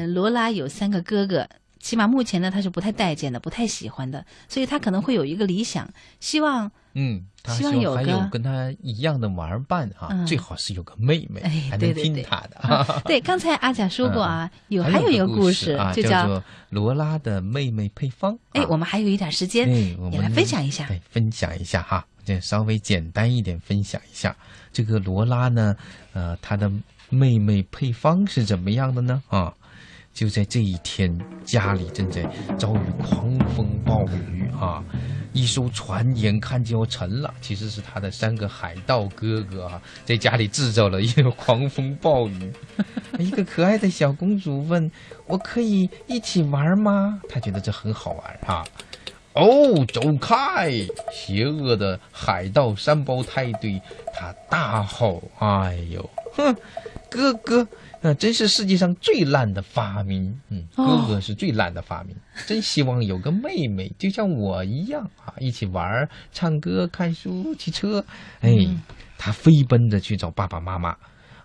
呃，罗拉有三个哥哥，起码目前呢，他是不太待见的，不太喜欢的，所以他可能会有一个理想，希望嗯，他希望有还个有跟他一样的玩伴啊，嗯最好是有个妹妹，哎还能对听他的。啊对，刚才阿甲说过啊，有还还有一个故故事，啊，就叫做罗拉的妹妹配方。哎啊，我们还有一点时间，哎，我们也来分享一下。对，分享一下哈，这稍微简单一点分享一下。这个罗拉呢，呃，她的妹妹配方是怎么样的呢？啊，就在这一天，家里正在遭遇狂风暴雨啊，一艘船眼看就要沉了。其实是他的三个海盗哥哥啊，在家里制造了一个狂风暴雨。一个可爱的小公主问：“我可以一起玩吗？”她觉得这很好玩啊。哦，走开！邪恶的海盗三胞胎对他大吼：“哎呦，哼，哥哥，那真是世界上最烂的发明。嗯，哦哥哥是最烂的发明。真希望有个妹妹，就像我一样啊，一起玩儿、唱歌、看书、骑车。哎，他飞奔着去找爸爸妈妈。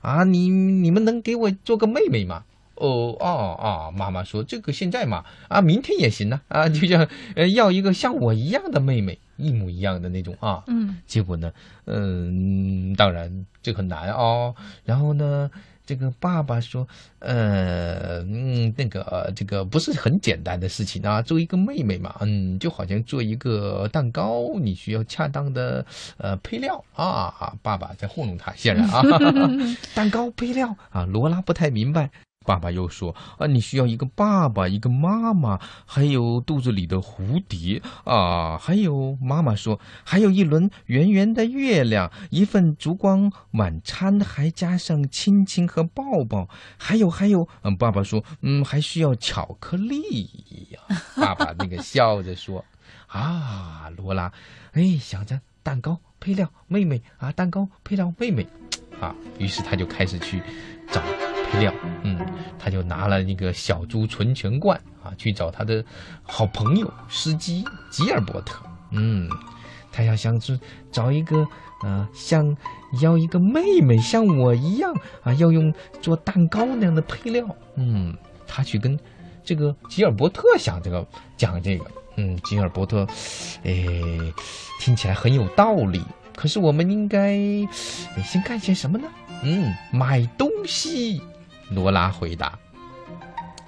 啊，你你们能给我做个妹妹吗？哦哦哦，妈妈说这个现在嘛，啊，明天也行呢，啊，就像呃要一个像我一样的妹妹，一模一样的那种啊。嗯，结果呢，嗯，当然这很难哦。然后呢，这个爸爸说，呃，嗯，那个呃这个不是很简单的事情啊，做一个妹妹嘛，嗯，就好像做一个蛋糕，你需要恰当的呃配料啊。爸爸在糊弄他，显然啊，蛋糕配料啊，罗拉不太明白。爸爸又说：“啊，你需要一个爸爸，一个妈妈，还有肚子里的蝴蝶啊，还有妈妈说，还有一轮圆圆的月亮，一份烛光晚餐，还加上亲亲和抱抱，还有还有，嗯，爸爸说，嗯，还需要巧克力呀。爸爸那个笑着说：啊，罗拉，哎，想着蛋糕配料，妹妹啊，蛋糕配料，妹妹，啊，于是他就开始去找。”配料，嗯，他就拿了那个小猪存钱罐啊，去找他的好朋友司机吉尔伯特，嗯，他要想是找一个呃，像要一个妹妹像我一样啊，要用做蛋糕那样的配料，嗯，他去跟这个吉尔伯特想这个讲这个，嗯，吉尔伯特，哎，听起来很有道理，可是我们应该先干些什么呢？嗯，买东西。罗拉回答。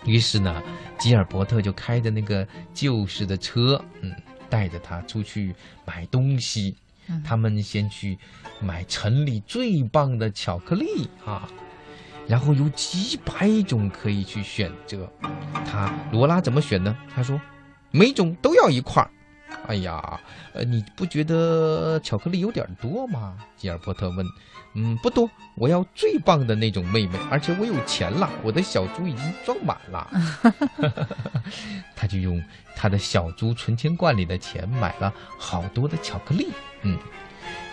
于是呢，吉尔伯特就开着那个旧式的车，嗯，带着他出去买东西。嗯他们先去买城里最棒的巧克力啊，然后有几百种可以去选择。他罗拉怎么选呢？他说，每种都要一块儿。哎呀，呃，你不觉得巧克力有点多吗？吉尔伯特问。嗯，不多，我要最棒的那种妹妹，而且我有钱了，我的小猪已经装满了。他就用他的小猪存钱罐里的钱买了好多的巧克力，嗯，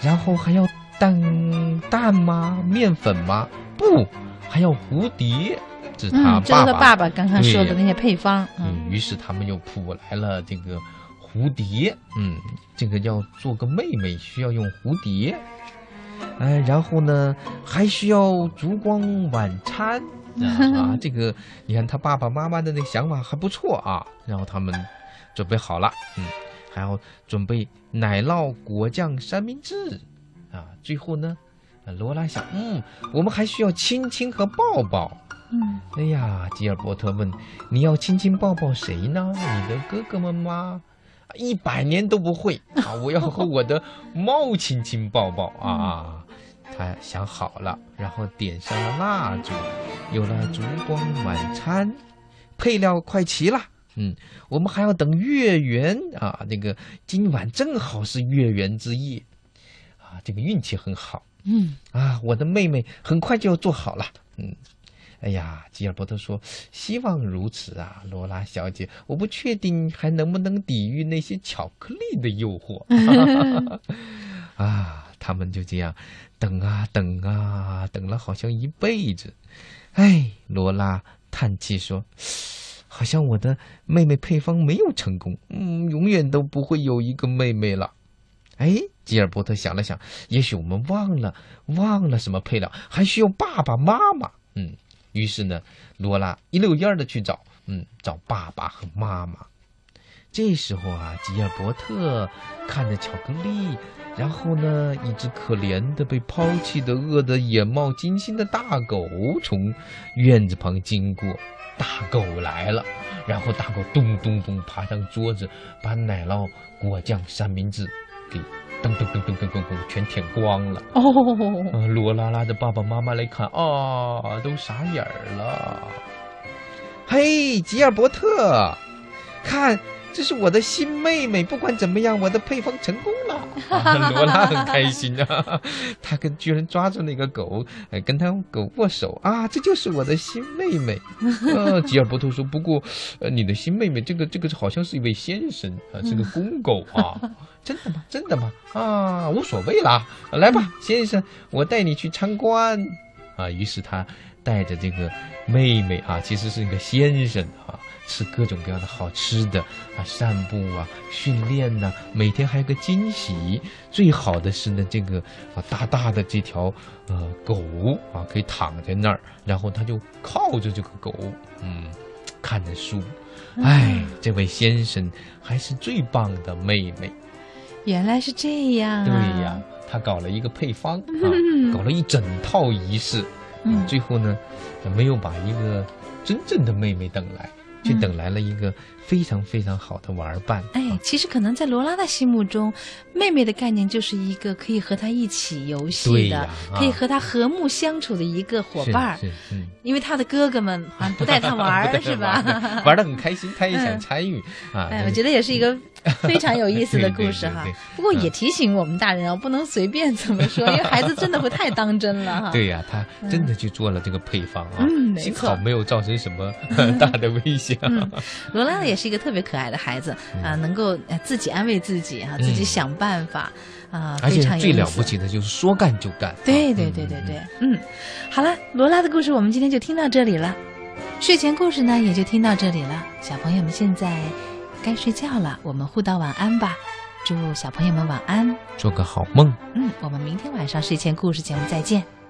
然后还要蛋蛋吗？面粉吗？不，还要蝴蝶。这是他嗯，这是他爸爸爸刚刚说的那些配方。嗯，嗯，于是他们又谱来了这个蝴蝶，嗯，这个要做个妹妹需要用蝴蝶，哎，然后呢还需要烛光晚餐 啊，这个你看他爸爸妈妈的那个想法还不错啊，然后他们准备好了，嗯，还要准备奶酪果酱三明治啊，最后呢，罗拉想，嗯，我们还需要亲亲和抱抱。嗯，哎呀，吉尔伯特问：“你要亲亲抱抱谁呢？你的哥哥们吗？”一百年都不会 啊！我要和我的猫亲亲抱抱啊！他想好了，然后点上了蜡烛，有了烛光晚餐，配料快齐了。嗯，我们还要等月圆啊！那个今晚正好是月圆之夜啊！这个运气很好。嗯，啊，我的妹妹很快就要做好了。嗯，哎呀，吉尔伯特说：“希望如此啊，罗拉小姐，我不确定还能不能抵御那些巧克力的诱惑。” 啊，他们就这样等啊等啊，等了好像一辈子。哎，罗拉叹气说：“好像我的妹妹配方没有成功，嗯，永远都不会有一个妹妹了。”哎，吉尔伯特想了想，也许我们忘了忘了什么配料，还需要爸爸妈妈。嗯，于是呢，罗拉一溜烟儿的去找，嗯，找爸爸和妈妈。这时候啊，吉尔伯特看着巧克力，然后呢，一只可怜的被抛弃的、饿得眼冒金星的大狗从院子旁经过。大狗来了，然后大狗咚咚咚爬上桌子，把奶酪、果酱、三明治给噔噔噔噔噔噔噔全舔光了。哦，呃，罗拉拉的爸爸妈妈来看啊，都傻眼儿了。嘿，吉尔伯特，看，这是我的新妹妹。不管怎么样，我的配方成功了。啊罗拉很开心啊，他跟居然抓住那个狗，呃，跟他狗握手啊，这就是我的新妹妹。呃，吉尔伯特说，不过，呃，你的新妹妹这个这个好像是一位先生啊，是个公狗啊。真的吗？真的吗？啊，无所谓啦，来吧，先生，我带你去参观。啊，于是他带着这个妹妹啊，其实是一个先生啊，吃各种各样的好吃的啊，散步啊，训练呐、每天还有个惊喜。最好的是呢，这个啊大大的这条呃狗啊，可以躺在那儿，然后他就靠着这个狗，嗯，看着书。哎，这位先生还是最棒的妹妹。原来是这样啊！对呀，他搞了一个配方啊，搞了一整套仪式，嗯最后呢，没有把一个真正的妹妹等来，却嗯等来了一个非常非常好的玩伴。哎，其实可能在罗拉的心目中，妹妹的概念就是一个可以和她一起游戏的，啊可以和她和睦相处的一个伙伴儿。是，是嗯，因为她的哥哥们好像不带她玩儿，是吧？玩的很开心，她也想嗯参与啊。哎，我觉得也是一个 非常有意思的故事哈。不过也提醒我们大人啊，不能随便怎么说，因为孩子真的会太当真了哈。对呀、他真的去做了这个配方啊，嗯幸好没有造成什么大的危险。嗯罗拉呢也是一个特别可爱的孩子嗯啊，能够呃自己安慰自己啊，自己想办法啊，而且最了不。起的就是说干就干。啊对对对对对，嗯，好了，罗拉的故事我们今天就听到这里了，睡前故事呢也就听到这里了。小朋友们现在该睡觉了，我们互道晚安吧，祝小朋友们晚安。做个好梦。嗯，我们明天晚上睡前故事节目再见。